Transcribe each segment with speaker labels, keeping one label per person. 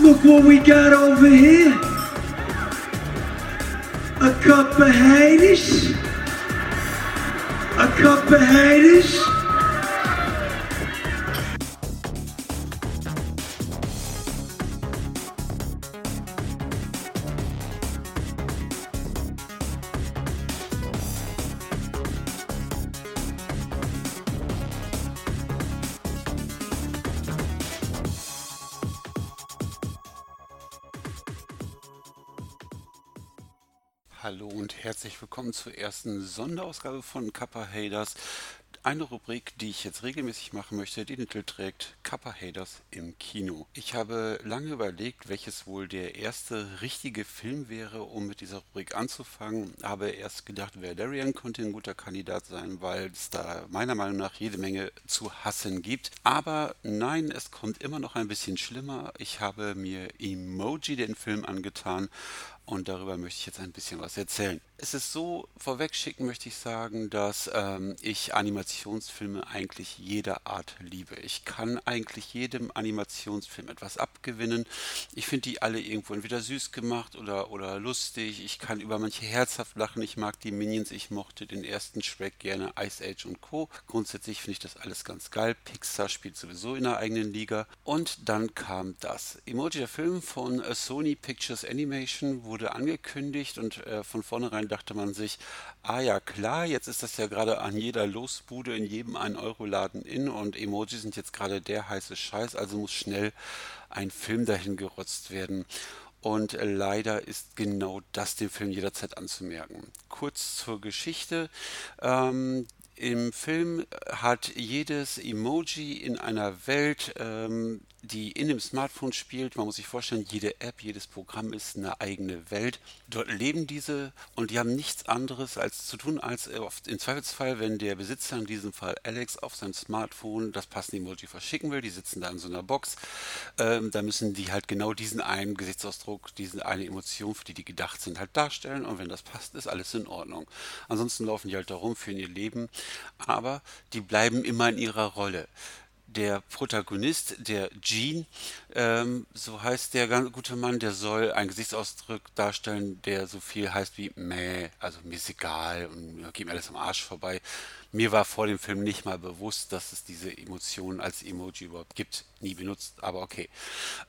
Speaker 1: Look what we got over here. A couple haters. A couple haters.
Speaker 2: Hallo und herzlich willkommen zur ersten Sonderausgabe von Kappa Haders. Eine Rubrik, die ich jetzt regelmäßig machen möchte, die den Titel trägt Kappa Haders im Kino. Ich habe lange überlegt, welches wohl der erste richtige Film wäre, um mit dieser Rubrik anzufangen. Habe erst gedacht, Valerian könnte ein guter Kandidat sein, weil es da meiner Meinung nach jede Menge zu hassen gibt. Aber nein, es kommt immer noch ein bisschen schlimmer. Ich habe mir Emoji den Film angetan und darüber möchte ich jetzt ein bisschen was erzählen. Es ist so, vorweg schicken möchte ich sagen, dass ähm, ich Animationsfilme eigentlich jeder Art liebe. Ich kann eigentlich jedem Animationsfilm etwas abgewinnen. Ich finde die alle irgendwo entweder süß gemacht oder, oder lustig. Ich kann über manche herzhaft lachen. Ich mag die Minions. Ich mochte den ersten Shrek gerne, Ice Age und Co. Grundsätzlich finde ich das alles ganz geil. Pixar spielt sowieso in der eigenen Liga. Und dann kam das. Emoji, der Film von äh, Sony Pictures Animation, wurde angekündigt und äh, von vornherein dachte man sich, ah ja klar, jetzt ist das ja gerade an jeder Losbude in jedem 1-Euro-Laden in und Emoji sind jetzt gerade der heiße Scheiß, also muss schnell ein Film dahin gerotzt werden. Und leider ist genau das dem Film jederzeit anzumerken. Kurz zur Geschichte. Ähm, im Film hat jedes Emoji in einer Welt, ähm, die in dem Smartphone spielt, man muss sich vorstellen, jede App, jedes Programm ist eine eigene Welt. Dort leben diese und die haben nichts anderes als zu tun, als äh, oft im Zweifelsfall, wenn der Besitzer, in diesem Fall Alex, auf seinem Smartphone das passende Emoji verschicken will, die sitzen da in so einer Box, ähm, da müssen die halt genau diesen einen Gesichtsausdruck, diese eine Emotion, für die die gedacht sind, halt darstellen. Und wenn das passt, ist alles in Ordnung. Ansonsten laufen die halt da rum, führen ihr Leben, aber die bleiben immer in ihrer Rolle der Protagonist, der Gene, ähm, so heißt der gute Mann, der soll einen Gesichtsausdruck darstellen, der so viel heißt wie meh, also mir ist egal und geht mir alles am Arsch vorbei. Mir war vor dem Film nicht mal bewusst, dass es diese Emotionen als Emoji überhaupt gibt. Nie benutzt, aber okay.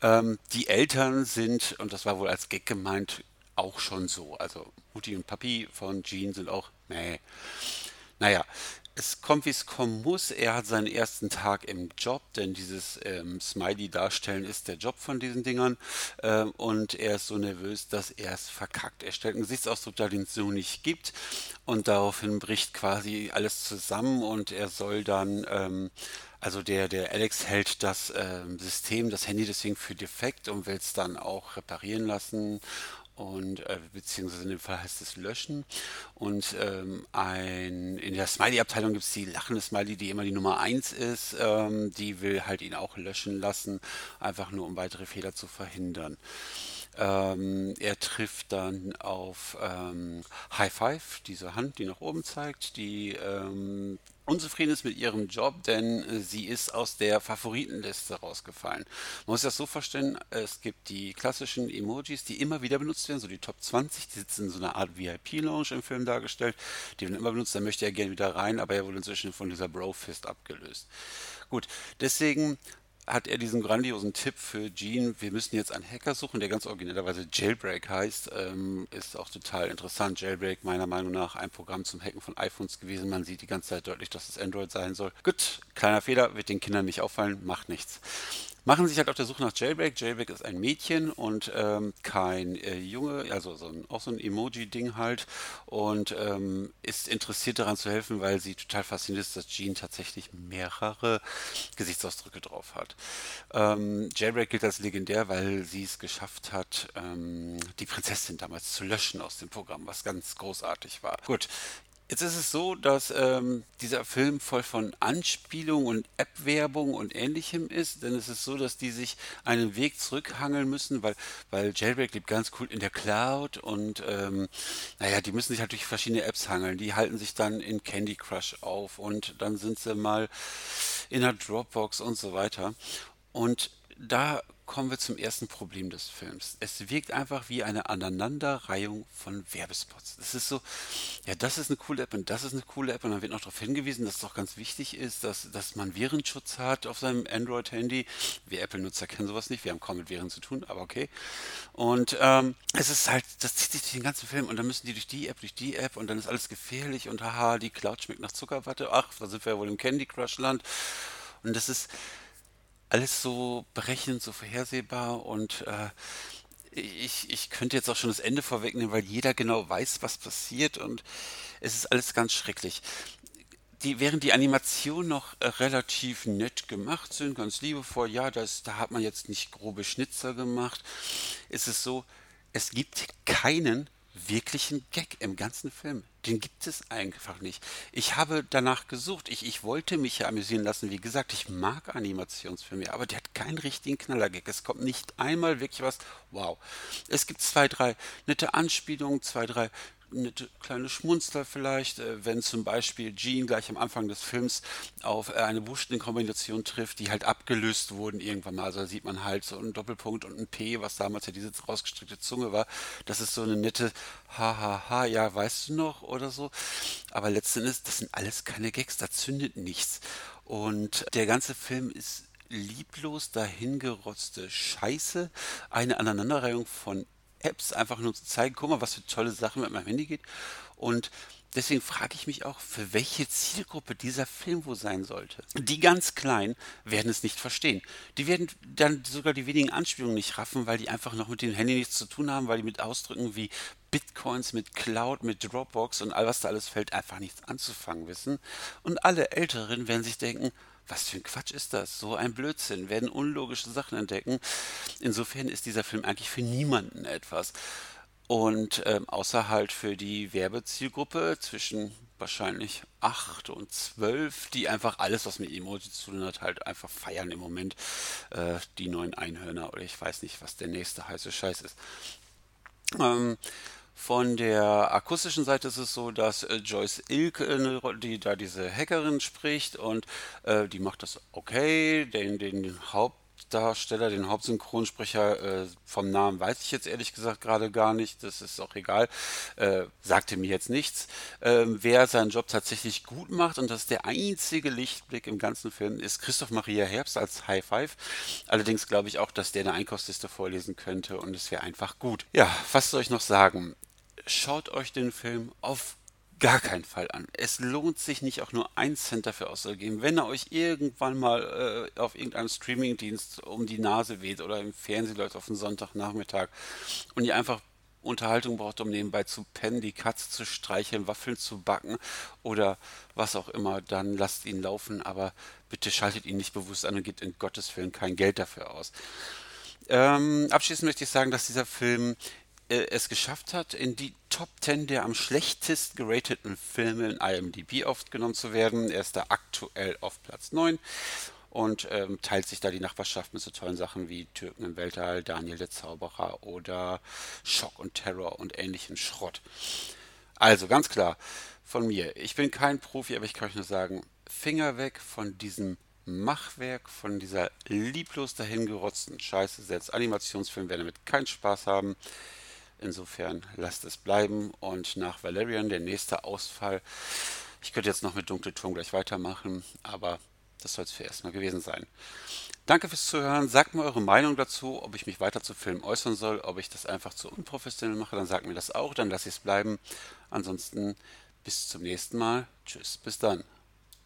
Speaker 2: Ähm, die Eltern sind, und das war wohl als Gag gemeint, auch schon so. Also Mutti und Papi von Gene sind auch meh. Naja, es kommt, wie es kommen muss. Er hat seinen ersten Tag im Job, denn dieses ähm, Smiley darstellen ist der Job von diesen Dingern. Ähm, und er ist so nervös, dass er es verkackt. Er stellt einen Gesichtsausdruck dar, den es so nicht gibt. Und daraufhin bricht quasi alles zusammen und er soll dann, ähm, also der, der Alex hält das ähm, System, das Handy deswegen für defekt und will es dann auch reparieren lassen und äh, beziehungsweise in dem Fall heißt es löschen. Und ähm, ein, in der Smiley-Abteilung gibt es die lachende Smiley, die immer die Nummer 1 ist. Ähm, die will halt ihn auch löschen lassen, einfach nur um weitere Fehler zu verhindern. Ähm, er trifft dann auf ähm, High Five, diese Hand, die nach oben zeigt, die ähm, unzufrieden ist mit ihrem Job, denn äh, sie ist aus der Favoritenliste rausgefallen. Man muss das so verstehen, es gibt die klassischen Emojis, die immer wieder benutzt werden, so die Top 20, die sitzen in so einer Art VIP-Lounge im Film dargestellt, die werden immer benutzt, da möchte er gerne wieder rein, aber er wurde inzwischen von dieser Bro-Fist abgelöst. Gut, deswegen hat er diesen grandiosen Tipp für Gene, wir müssen jetzt einen Hacker suchen, der ganz originellerweise Jailbreak heißt. Ähm, ist auch total interessant. Jailbreak meiner Meinung nach ein Programm zum Hacken von iPhones gewesen. Man sieht die ganze Zeit deutlich, dass es Android sein soll. Gut, kleiner Fehler, wird den Kindern nicht auffallen, macht nichts machen sich halt auf der Suche nach Jailbreak. Jailbreak ist ein Mädchen und ähm, kein äh, Junge, also so ein, auch so ein Emoji-Ding halt und ähm, ist interessiert daran zu helfen, weil sie total fasziniert ist, dass Jean tatsächlich mehrere Gesichtsausdrücke drauf hat. Ähm, Jailbreak gilt als legendär, weil sie es geschafft hat, ähm, die Prinzessin damals zu löschen aus dem Programm, was ganz großartig war. Gut, Jetzt ist es so, dass ähm, dieser Film voll von Anspielung und App-Werbung und ähnlichem ist, denn es ist so, dass die sich einen Weg zurückhangeln müssen, weil, weil Jailbreak lebt ganz cool in der Cloud und ähm, naja, die müssen sich halt durch verschiedene Apps hangeln. Die halten sich dann in Candy Crush auf und dann sind sie mal in der Dropbox und so weiter. Und da kommen wir zum ersten Problem des Films. Es wirkt einfach wie eine Aneinanderreihung von Werbespots. Es ist so, ja, das ist eine coole App und das ist eine coole App und dann wird noch darauf hingewiesen, dass es doch ganz wichtig ist, dass, dass man Virenschutz hat auf seinem Android-Handy. Wir Apple-Nutzer kennen sowas nicht, wir haben kaum mit Viren zu tun, aber okay. Und ähm, es ist halt, das zieht sich durch den ganzen Film und dann müssen die durch die App, durch die App und dann ist alles gefährlich und haha, die Cloud schmeckt nach Zuckerwatte. Ach, da sind wir ja wohl im Candy Crush Land. Und das ist alles so berechnend, so vorhersehbar und äh, ich, ich könnte jetzt auch schon das Ende vorwegnehmen, weil jeder genau weiß, was passiert und es ist alles ganz schrecklich. Die, während die Animationen noch äh, relativ nett gemacht sind, ganz liebevoll, ja, das, da hat man jetzt nicht grobe Schnitzer gemacht, ist es so, es gibt keinen wirklichen Gag im ganzen Film. Den gibt es einfach nicht. Ich habe danach gesucht. Ich, ich wollte mich ja amüsieren lassen. Wie gesagt, ich mag Animationsfilme, aber der hat keinen richtigen Knallergag. Es kommt nicht einmal wirklich was. Wow. Es gibt zwei, drei nette Anspielungen, zwei, drei eine kleine Schmunzler vielleicht, äh, wenn zum Beispiel Jean gleich am Anfang des Films auf äh, eine Buchstabenkombination trifft, die halt abgelöst wurden irgendwann mal. Also da sieht man halt so einen Doppelpunkt und ein P, was damals ja diese rausgestreckte Zunge war. Das ist so eine nette Hahaha, ja, weißt du noch oder so. Aber letztendlich, das sind alles keine Gags, da zündet nichts. Und der ganze Film ist lieblos dahingerotzte Scheiße, eine Aneinanderreihung von Apps einfach nur zu zeigen, guck mal, was für tolle Sachen mit meinem Handy geht. Und deswegen frage ich mich auch, für welche Zielgruppe dieser Film wohl sein sollte. Die ganz Kleinen werden es nicht verstehen. Die werden dann sogar die wenigen Anspielungen nicht raffen, weil die einfach noch mit dem Handy nichts zu tun haben, weil die mit Ausdrücken wie Bitcoins, mit Cloud, mit Dropbox und all was da alles fällt, einfach nichts anzufangen wissen. Und alle Älteren werden sich denken, was für ein Quatsch ist das? So ein Blödsinn, werden unlogische Sachen entdecken. Insofern ist dieser Film eigentlich für niemanden etwas. Und ähm, außer halt für die Werbezielgruppe zwischen wahrscheinlich 8 und 12, die einfach alles, was mit Emoji zu tun hat, halt einfach feiern im Moment. Äh, die neuen Einhörner oder ich weiß nicht, was der nächste heiße Scheiß ist. Ähm, von der akustischen Seite ist es so, dass äh, Joyce Ilk, die da diese Hackerin spricht und äh, die macht das okay. Den, den Hauptdarsteller, den Hauptsynchronsprecher äh, vom Namen weiß ich jetzt ehrlich gesagt gerade gar nicht. Das ist auch egal. Äh, sagte mir jetzt nichts. Ähm, wer seinen Job tatsächlich gut macht und das ist der einzige Lichtblick im ganzen Film ist Christoph Maria Herbst als High Five. Allerdings glaube ich auch, dass der eine Einkaufsliste vorlesen könnte und es wäre einfach gut. Ja, was soll ich noch sagen? Schaut euch den Film auf gar keinen Fall an. Es lohnt sich nicht auch nur ein Cent dafür auszugeben. Wenn er euch irgendwann mal äh, auf irgendeinem Streamingdienst um die Nase weht oder im Fernsehen läuft auf einen Sonntagnachmittag und ihr einfach Unterhaltung braucht, um nebenbei zu pennen, die Katze zu streicheln, Waffeln zu backen oder was auch immer, dann lasst ihn laufen, aber bitte schaltet ihn nicht bewusst an und gebt in Gottes Willen kein Geld dafür aus. Ähm, abschließend möchte ich sagen, dass dieser Film äh, es geschafft hat, in die Top 10 der am schlechtest gerateten Filme in IMDb aufgenommen zu werden. Er ist da aktuell auf Platz 9 und ähm, teilt sich da die Nachbarschaft mit so tollen Sachen wie Türken im Weltall, Daniel der Zauberer oder Schock und Terror und ähnlichen Schrott. Also ganz klar von mir. Ich bin kein Profi, aber ich kann euch nur sagen, Finger weg von diesem Machwerk, von dieser lieblos dahingerotzten Scheiße. Selbst Animationsfilme werden damit keinen Spaß haben. Insofern lasst es bleiben. Und nach Valerian der nächste Ausfall. Ich könnte jetzt noch mit Dunkelturm gleich weitermachen, aber das soll es für erstmal gewesen sein. Danke fürs Zuhören. Sagt mir eure Meinung dazu, ob ich mich weiter zu Filmen äußern soll, ob ich das einfach zu unprofessionell mache. Dann sagt mir das auch, dann lasse ich es bleiben. Ansonsten bis zum nächsten Mal. Tschüss, bis dann.